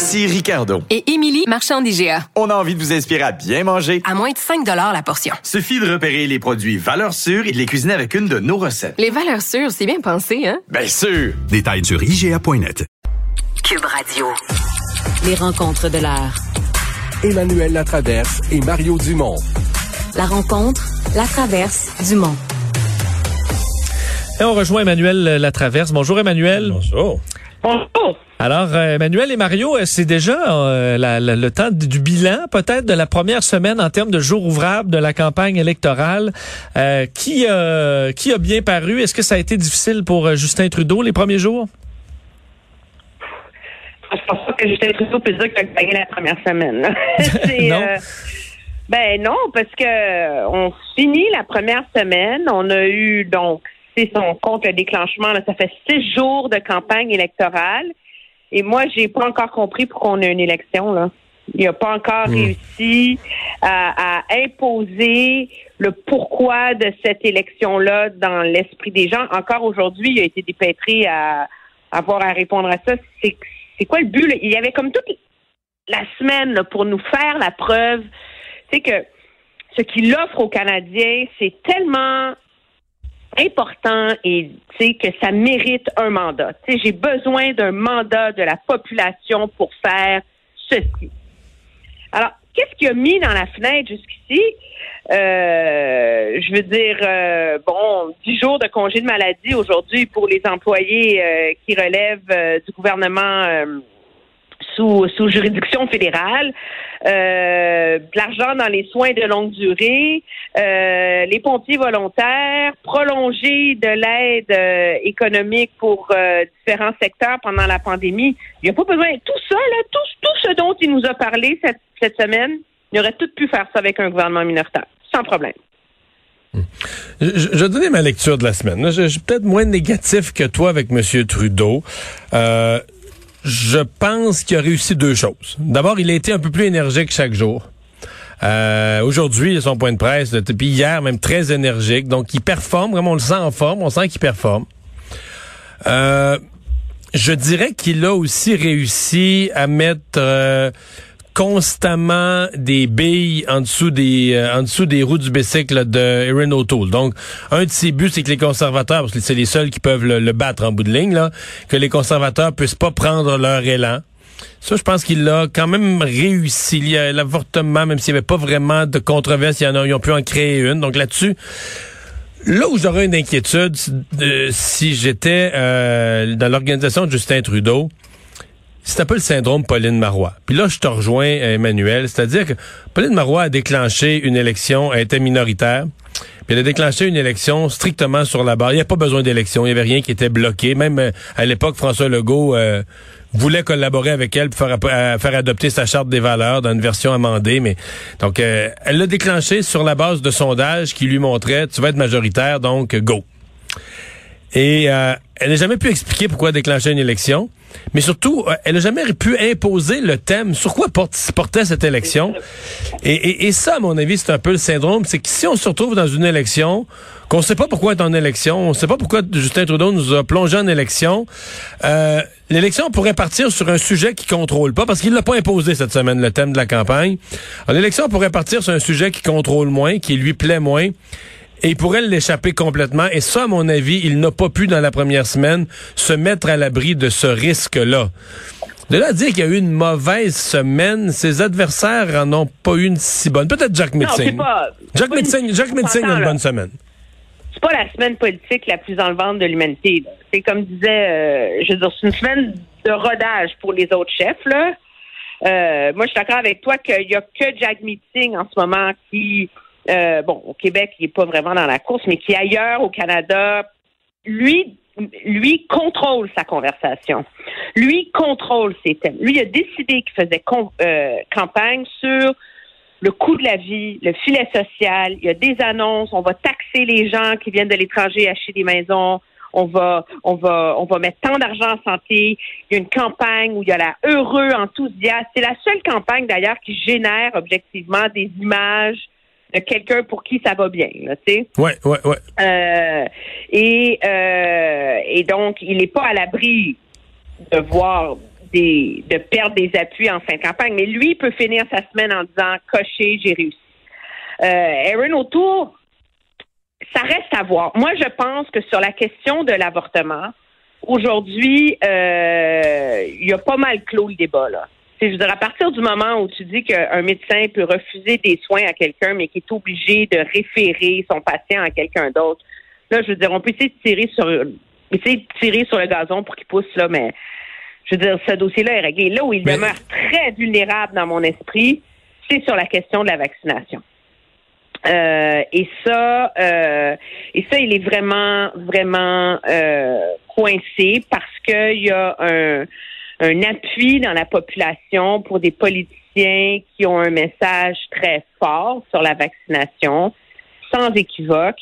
Ici Ricardo. Et Émilie, marchand d'IGA. On a envie de vous inspirer à bien manger. À moins de 5 la portion. Suffit de repérer les produits valeurs sûres et de les cuisiner avec une de nos recettes. Les valeurs sûres, c'est bien pensé, hein? Bien sûr! Détails sur IGA.net. Cube Radio. Les rencontres de l'heure. Emmanuel Latraverse et Mario Dumont. La rencontre, la traverse, Dumont. Et on rejoint Emmanuel Latraverse. Bonjour Emmanuel. Bonjour. Bonjour. Alors, euh, Emmanuel et Mario, euh, c'est déjà euh, la- la- le temps du bilan, peut-être, de la première semaine en termes de jours ouvrables de la campagne électorale. Euh, qui, euh, qui a bien paru? Est-ce que ça a été difficile pour Justin Trudeau les premiers jours? Je pense pas que Justin Trudeau peut dire qu'il a gagné la première semaine. Non. euh, ben non, parce que on finit la première semaine. On a eu donc, c'est son compte le déclenchement. Là, ça fait six jours de campagne électorale. Et moi, j'ai pas encore compris pourquoi on a une élection là. Il n'a pas encore réussi à, à imposer le pourquoi de cette élection-là dans l'esprit des gens. Encore aujourd'hui, il a été dépêtré à avoir à répondre à ça. C'est c'est quoi le but? là? Il y avait comme toute la semaine là, pour nous faire la preuve. Tu sais que ce qu'il offre aux Canadiens, c'est tellement important et que ça mérite un mandat. J'ai besoin d'un mandat de la population pour faire ceci. Alors, qu'est-ce qu'il a mis dans la fenêtre jusqu'ici? Euh, je veux dire, euh, bon, 10 jours de congé de maladie aujourd'hui pour les employés euh, qui relèvent euh, du gouvernement sous, juridiction fédérale, euh, de l'argent dans les soins de longue durée, euh, les pompiers volontaires, prolonger de l'aide euh, économique pour euh, différents secteurs pendant la pandémie. Il n'y a pas besoin. Tout ça, là, tout, ce dont il nous a parlé cette, semaine, il aurait tout pu faire ça avec un gouvernement minoritaire, sans problème. Je, je vais donner ma lecture de la semaine. Je, suis peut-être moins négatif que toi avec M. Trudeau. Je pense qu'il a réussi deux choses. D'abord, il a été un peu plus énergique chaque jour. Euh, Aujourd'hui, son point de presse, là, puis hier, même très énergique. Donc, il performe, vraiment, on le sent en forme, on sent qu'il performe. Euh, je dirais qu'il a aussi réussi à mettre euh, constamment des billes en dessous des euh, en dessous des roues du bicycle de Erin O'Toole. Donc, un de ses buts, c'est que les conservateurs, parce que c'est les seuls qui peuvent le, battre en bout de ligne, là, que les conservateurs puissent pas prendre leur élan. Ça, je pense qu'il a quand même réussi. Il y a l'avortement, même s'il n'y avait pas vraiment de controverse, il y en ils ont pu en créer une. Donc là-dessus, Là où j'aurais une inquiétude, euh, si j'étais euh, dans l'organisation de Justin Trudeau, c'est un peu le syndrome Pauline Marois. Puis là, je te rejoins, euh, Emmanuel, c'est-à-dire que Pauline Marois a déclenché une élection, elle était minoritaire, puis elle a déclenché une élection strictement sur la barre. Il n'y a pas besoin d'élection, il n'y avait rien qui était bloqué. Même euh, à l'époque, François Legault euh, voulait collaborer avec elle pour à- faire adopter sa charte des valeurs dans une version amendée. Mais donc, euh, elle l'a déclenché sur la base de sondages qui lui montraient tu vas être majoritaire, donc go. Et euh, elle n'a jamais pu expliquer pourquoi déclencher une élection. Mais surtout, euh, elle n'a jamais pu imposer le thème sur quoi portait cette élection. Et, ça, à mon avis, c'est un peu le syndrome. C'est que si on se retrouve dans une élection, qu'on ne sait pas pourquoi être en élection, on ne sait pas pourquoi Justin Trudeau nous a plongé en élection, euh, l'élection pourrait partir sur un sujet qu'il contrôle pas, parce qu'il l'a pas imposé cette semaine, le thème de la campagne. L'élection pourrait partir sur un sujet qui contrôle moins, qui lui plaît moins. Et il pourrait l'échapper complètement. Et ça, à mon avis, il n'a pas pu, dans la première semaine, se mettre à l'abri de ce risque-là. De là à dire qu'il y a eu une mauvaise semaine, ses adversaires en ont pas eu une si bonne. Peut-être Jack Metzing. Jack Metzing, Jack Metzing a une bonne semaine. c'est pas la semaine politique la plus enlevante de l'humanité. C'est comme disait, euh, je veux dire, c'est une semaine de rodage pour les autres chefs. Là. Euh, moi, je suis d'accord avec toi qu'il y a que Jack Meeting en ce moment qui, euh, bon, au Québec, il est pas vraiment dans la course, mais qui ailleurs au Canada, lui, lui contrôle sa conversation. Lui contrôle ses thèmes. Lui a décidé qu'il faisait euh, campagne sur le coût de la vie, le filet social. Il y a des annonces. On va taxer les gens qui viennent de l'étranger acheter des maisons. On va, on va, on va mettre tant d'argent en santé. Il y a une campagne où il y a la heureux enthousiaste. C'est la seule campagne d'ailleurs qui génère objectivement des images de quelqu'un pour qui ça va bien, tu sais. Ouais, ouais, ouais. Euh, et euh, et donc il n'est pas à l'abri de voir des de perdre des appuis en fin de campagne, mais lui peut finir sa semaine en disant coché, j'ai réussi. Euh, Aaron O'Toole, ça reste à voir. Moi, je pense que sur la question de l'avortement, aujourd'hui, euh, il y a pas mal clos le débat là. Je veux dire, à partir du moment où tu dis qu'un médecin peut refuser des soins à quelqu'un, mais qui est obligé de référer son patient à quelqu'un d'autre, là, je veux dire, on peut essayer de tirer sur, essayer de tirer sur le gazon pour qu'il pousse là, mais je veux dire, ce dossier-là est réglé. Là où il demeure très vulnérable dans mon esprit, c'est sur la question de la vaccination. Euh, et ça, euh, et ça, il est vraiment, vraiment euh, coincé parce qu'il y a un, un appui dans la population pour des politiciens qui ont un message très fort sur la vaccination, sans équivoque.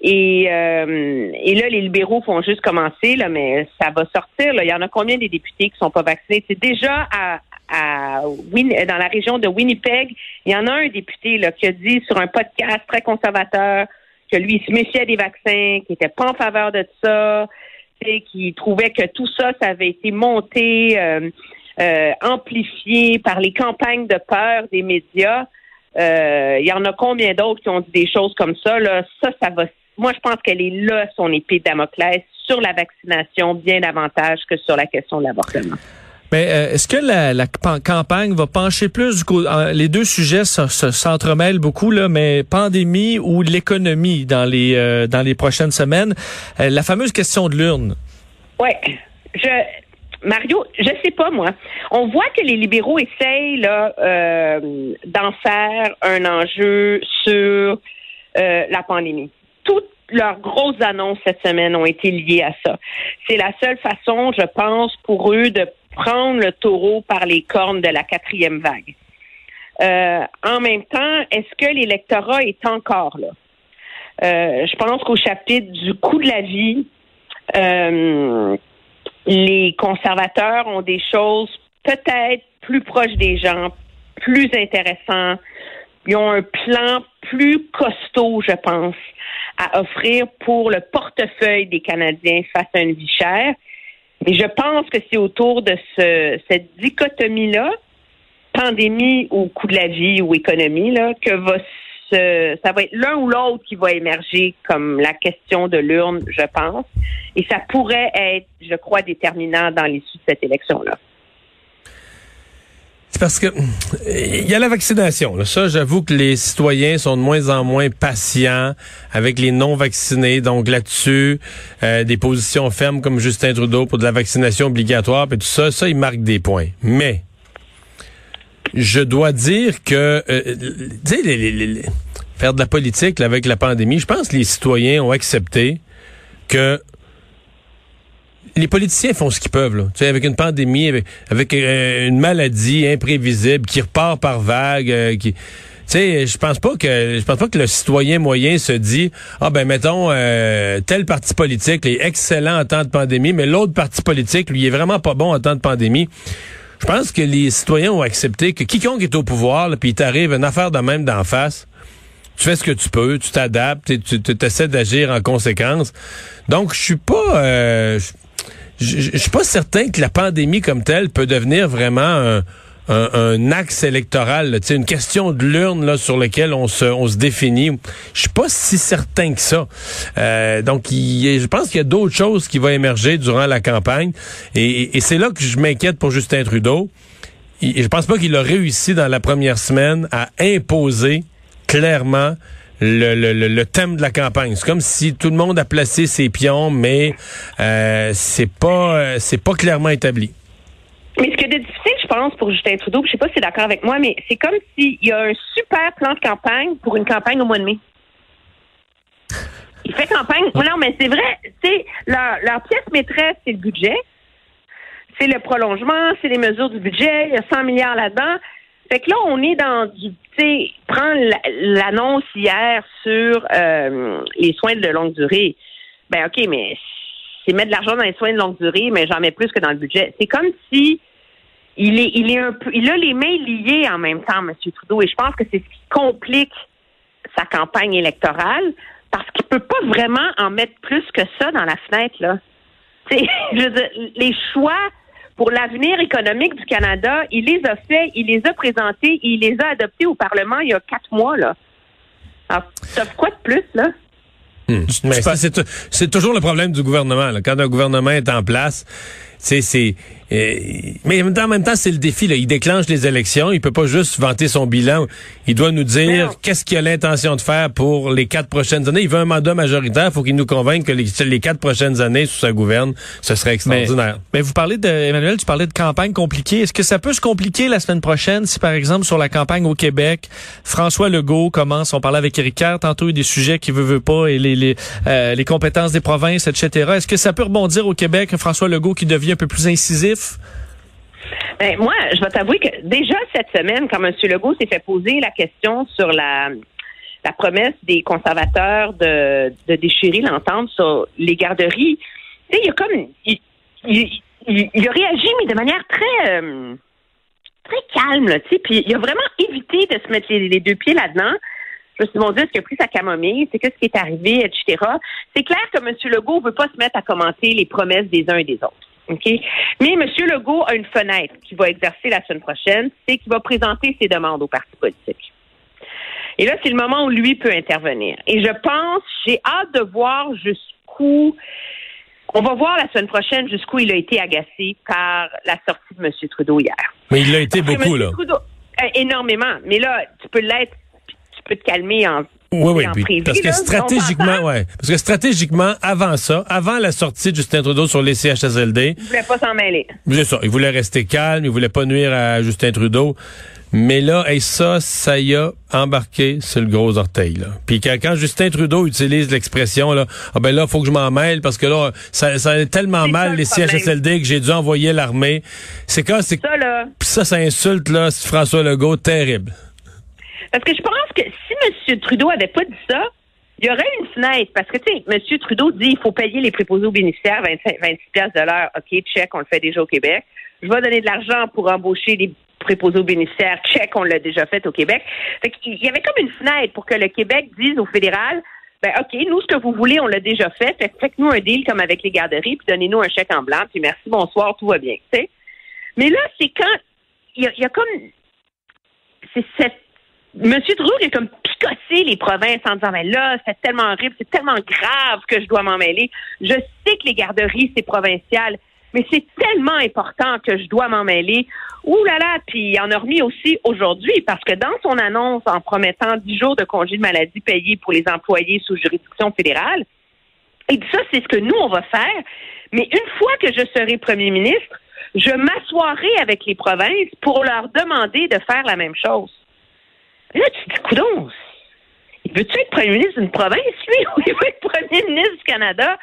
Et, euh, et là, les libéraux font juste commencer, là, mais ça va sortir. Là. Il y en a combien des députés qui sont pas vaccinés? C'est déjà à, à dans la région de Winnipeg, il y en a un député là, qui a dit sur un podcast très conservateur que lui, il se méfiait des vaccins, qui était pas en faveur de ça qui trouvait que tout ça, ça avait été monté, euh, euh, amplifié par les campagnes de peur des médias. Euh, il y en a combien d'autres qui ont dit des choses comme ça? Là? Ça, ça va. Moi, je pense qu'elle est là, son épée de Damoclès, sur la vaccination, bien davantage que sur la question de l'avortement. Mais euh, est-ce que la, campagne va pencher plus coup, les deux sujets s'entremêlent beaucoup là, mais pandémie ou l'économie dans les euh, dans les prochaines semaines, euh, la fameuse question de l'urne. Ouais, Mario, je sais pas moi. On voit que les libéraux essayent là d'en faire un enjeu sur la pandémie. Toutes leurs grosses annonces cette semaine ont été liées à ça. C'est la seule façon, je pense, pour eux de prendre le taureau par les cornes de la quatrième vague. Euh, en même temps, est-ce que l'électorat est encore là? Euh, je pense qu'au chapitre du coût de la vie, euh, les conservateurs ont des choses peut-être plus proches des gens, plus intéressantes. Ils ont un plan plus costaud, je pense, à offrir pour le portefeuille des Canadiens face à une vie chère. Mais je pense que c'est autour de ce, cette dichotomie-là, pandémie ou coût de la vie ou économie, là, que va se, ça va être l'un ou l'autre qui va émerger comme la question de l'urne, je pense. Et ça pourrait être, je crois, déterminant dans l'issue de cette élection-là. Parce que il y a la vaccination. Ça, j'avoue que les citoyens sont de moins en moins patients avec les non vaccinés. Donc là-dessus, euh, des positions fermes comme Justin Trudeau pour de la vaccination obligatoire, et tout ça, ça, il marque des points. Mais je dois dire que, euh, tu sais, les, faire de la politique avec la pandémie, je pense que les citoyens ont accepté que les politiciens font ce qu'ils peuvent, là. Tu sais, avec une pandémie, avec, euh, une maladie imprévisible qui repart par vague, euh, qui. Tu sais, je pense pas que je pense pas que le citoyen moyen se dit ah ben mettons euh, tel parti politique est excellent en temps de pandémie, mais l'autre parti politique lui est vraiment pas bon en temps de pandémie. Je pense que les citoyens ont accepté que quiconque est au pouvoir, puis t'arrive une affaire de même d'en face, tu fais ce que tu peux, tu t'adaptes, tu, tu essaies d'agir en conséquence. Donc je suis pas je suis pas certain que la pandémie comme telle peut devenir vraiment un, axe électoral, une question de l'urne là sur lequel on se, on se définit. Je suis pas si certain que ça. Euh, donc, je pense qu'il y a d'autres choses qui vont émerger durant la campagne, et, c'est là que je m'inquiète pour Justin Trudeau. Je je pense pas qu'il a réussi dans la première semaine à imposer clairement le, le, le, thème de la campagne. C'est comme si tout le monde a placé ses pions, mais euh, c'est pas euh, c'est pas clairement établi. Mais ce qui est difficile, je pense, pour Justin Trudeau, je sais pas si c'est d'accord avec moi, mais c'est comme s'il y a un super plan de campagne pour une campagne au mois de mai. Il fait campagne. Non, mais c'est vrai, c'est leur, leur pièce maîtresse, c'est le budget. C'est le prolongement, c'est les mesures du budget. Il y a 100 milliards là-dedans. Fait que là, on est dans du, tu sais, prendre la- l'annonce hier sur euh, les soins de longue durée. Ben ok, mais c'est mettre de l'argent dans les soins de longue durée, mais j'en mets plus que dans le budget. C'est comme si il est, il est un peu, il a les mains liées en même temps, M. Trudeau, et je pense que c'est ce qui complique sa campagne électorale parce qu'il peut pas vraiment en mettre plus que ça dans la fenêtre là. Je veux dire, les choix pour l'avenir économique du Canada, il les a faits, il les a présentés, il les a adoptés au Parlement il y a quatre mois là. Alors, t'as quoi de plus là? Hmm. C'est- toujours le problème du gouvernement. là. Quand un gouvernement est en place, c'est mais en même temps, en même temps, c'est le défi. Là. Il déclenche les élections. Il peut pas juste vanter son bilan. Il doit nous dire non. qu'est-ce qu'il a l'intention de faire pour les quatre prochaines années. Il veut un mandat majoritaire. Il faut qu'il nous convainque que les, les quatre prochaines années sous sa gouverne, ce serait extraordinaire. Mais vous parlez de Emmanuel, tu parlais de campagne compliquée. Est-ce que ça peut se compliquer la semaine prochaine si, par exemple, sur la campagne au Québec, François Legault commence, on parlait avec Éric Kerr, tantôt il y a des sujets qu'il veut, veut pas, et les, les, euh, les compétences des provinces, etc. Est-ce que ça peut rebondir au Québec, un François Legault qui devient un peu plus incisif? Ben, moi, je vais t'avouer que déjà cette semaine, quand M. Legault s'est fait poser la question sur la, la promesse des conservateurs de, de déchirer l'entente sur les garderies, il a comme. Il, a réagi, mais de manière très. euh, très calme, là, tu puis il a vraiment évité de se mettre les, deux pieds là-dedans. Je me suis dit, Dieu, est-ce qu'il a pris sa camomille? C'est qu'est-ce qui est arrivé, etc. C'est clair que M. Legault ne veut pas se mettre à commenter les promesses des uns et des autres. OK? Mais M. Legault a une fenêtre qu'il va exercer la semaine prochaine, c'est qu'il va présenter ses demandes aux partis politiques. Et là, c'est le moment où lui peut intervenir. Et je pense, j'ai hâte de voir jusqu'où, on va voir la semaine prochaine jusqu'où il a été agacé par la sortie de M. Trudeau hier. Mais il l'a été Parce beaucoup, là. Trudeau, euh, énormément. Mais là, tu peux l'être, tu peux te calmer en, Oui, oui, en puis privé, parce que là, stratégiquement, ouais, parce que stratégiquement, avant ça, avant la sortie de Justin Trudeau sur les CHSLD, Il voulait pas s'en mêler. c'est ça, il voulait rester calme, il voulait pas nuire à Justin Trudeau. Mais là, et ça, ça y a embarqué sur le gros orteil. Là. Puis quand, quand Justin Trudeau utilise l'expression là, ah ben là, faut que je m'en mêle parce que là, ça, ça est tellement mal ça, les problème. CHSLD que j'ai dû envoyer l'armée. C'est quand c'est Ça, là, puis ça, ça insulte là François Legault terrible. Parce que je pense que M. Trudeau avait pas dit ça, il y aurait une fenêtre. Parce que, tu sais, M. Trudeau dit il faut payer les préposés aux bénéficiaires 25, 26 piastres de l'heure. OK, check, on le fait déjà au Québec. Je vais donner de l'argent pour embaucher des préposés aux bénéficiaires. Check, on l'a déjà fait au Québec. Fait qu'il y avait comme une fenêtre pour que le Québec dise au fédéral ben, OK, nous, ce que vous voulez, on l'a déjà fait. Fait, faites-nous un deal comme avec les garderies, puis donnez-nous un chèque en blanc, puis merci, bonsoir, tout va bien. Mais là, c'est quand il il y a comme c'est cette Monsieur Trudeau il a comme picossé les provinces en disant mais là c'est tellement horrible, c'est tellement grave que je dois m'en mêler. Je sais que les garderies c'est provincial, mais c'est tellement important que je dois m'en mêler. Ouh là là, puis il en a remis aussi aujourd'hui parce que dans son annonce en promettant 10 jours de congé de maladie payés pour les employés sous juridiction fédérale, et ça c'est ce que nous on va faire. Mais une fois que je serai premier ministre, je m'assoirai avec les provinces pour leur demander de faire la même chose. Là, tu te dis, coudons, il veut-tu être premier ministre d'une province, lui, ou il veut être premier ministre du Canada?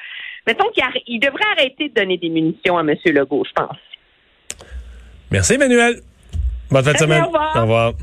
Mettons qu'il il devrait arrêter de donner des munitions à M. Legault, je pense. Merci Emmanuel. Bonne fin de semaine. au revoir. Au revoir.